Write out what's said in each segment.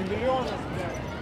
Чемпионов, блядь.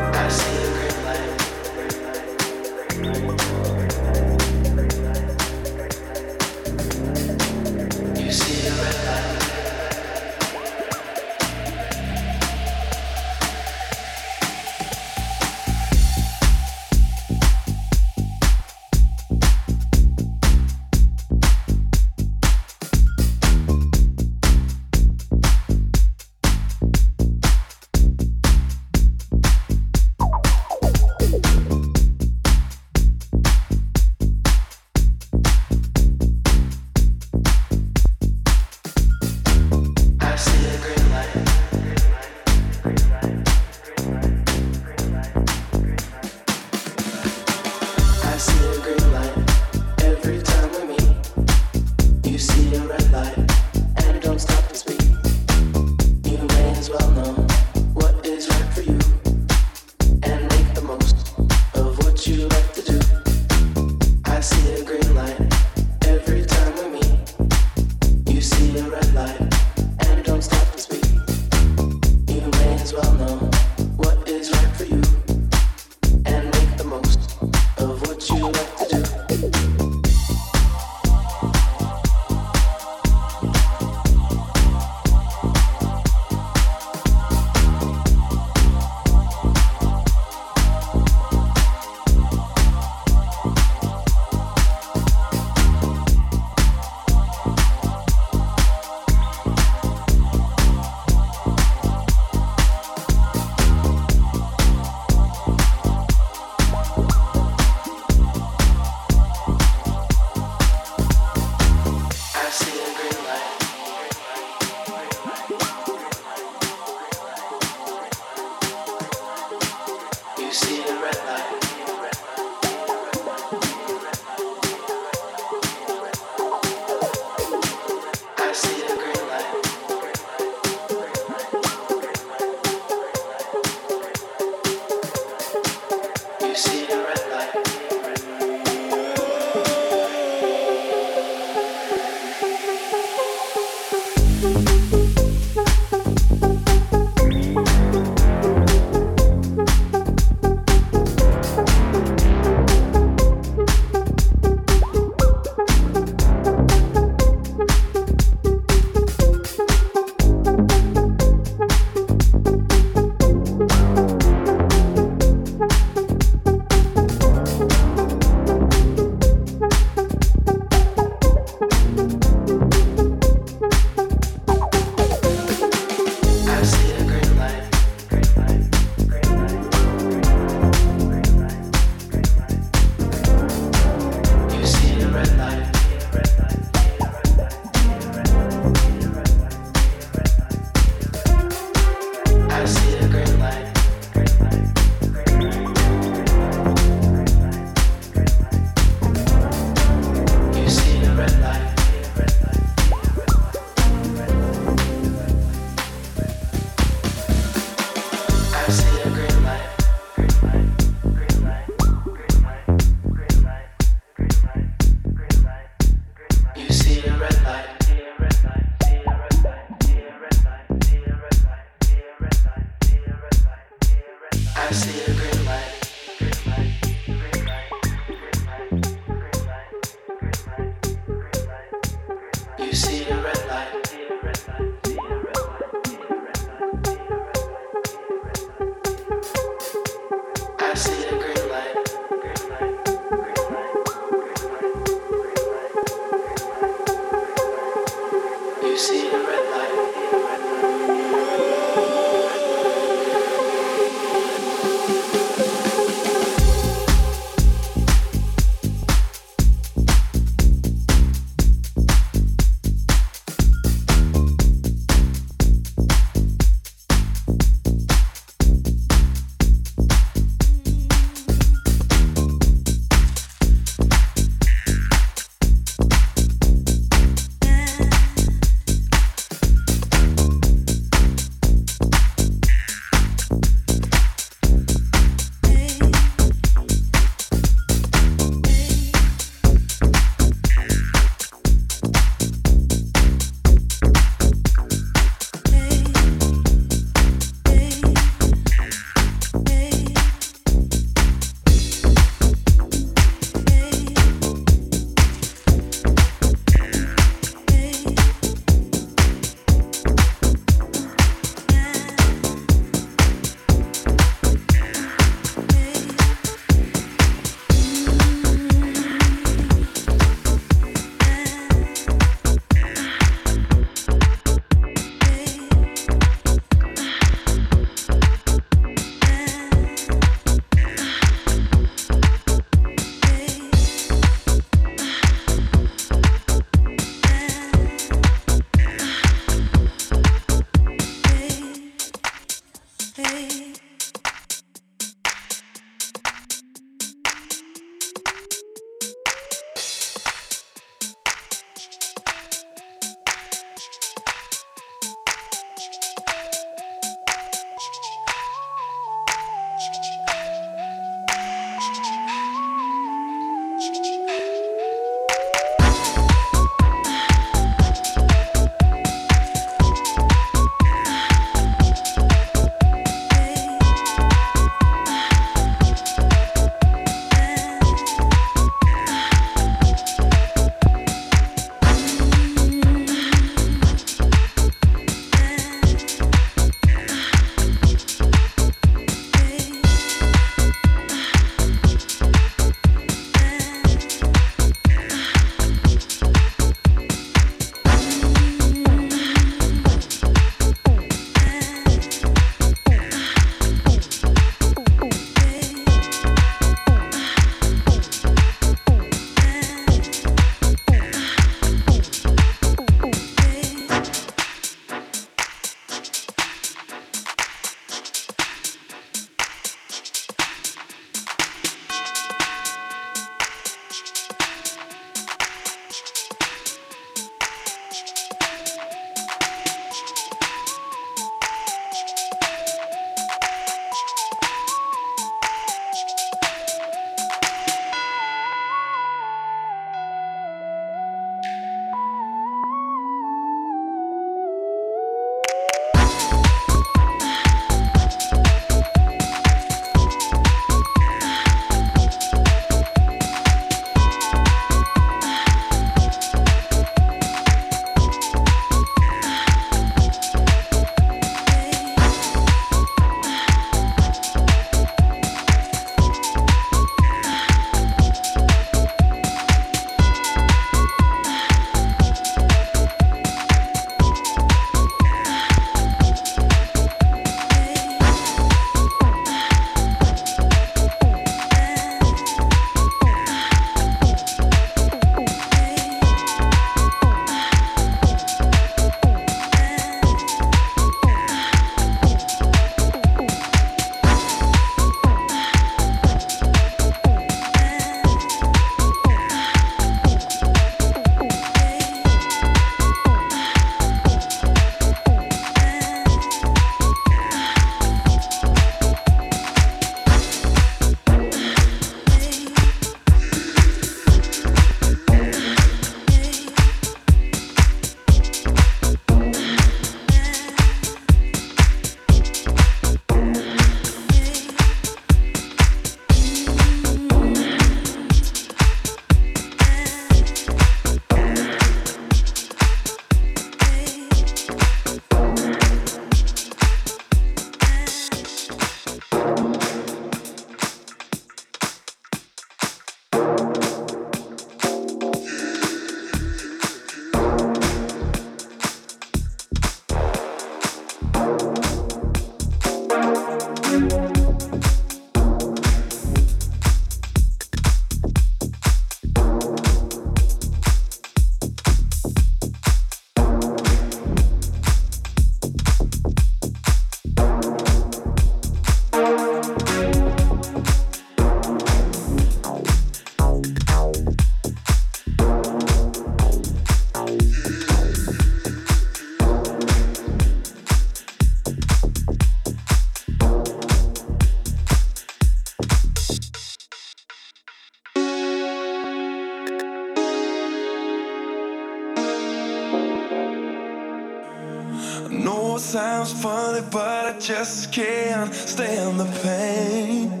it sounds funny, but I just can't stand the pain.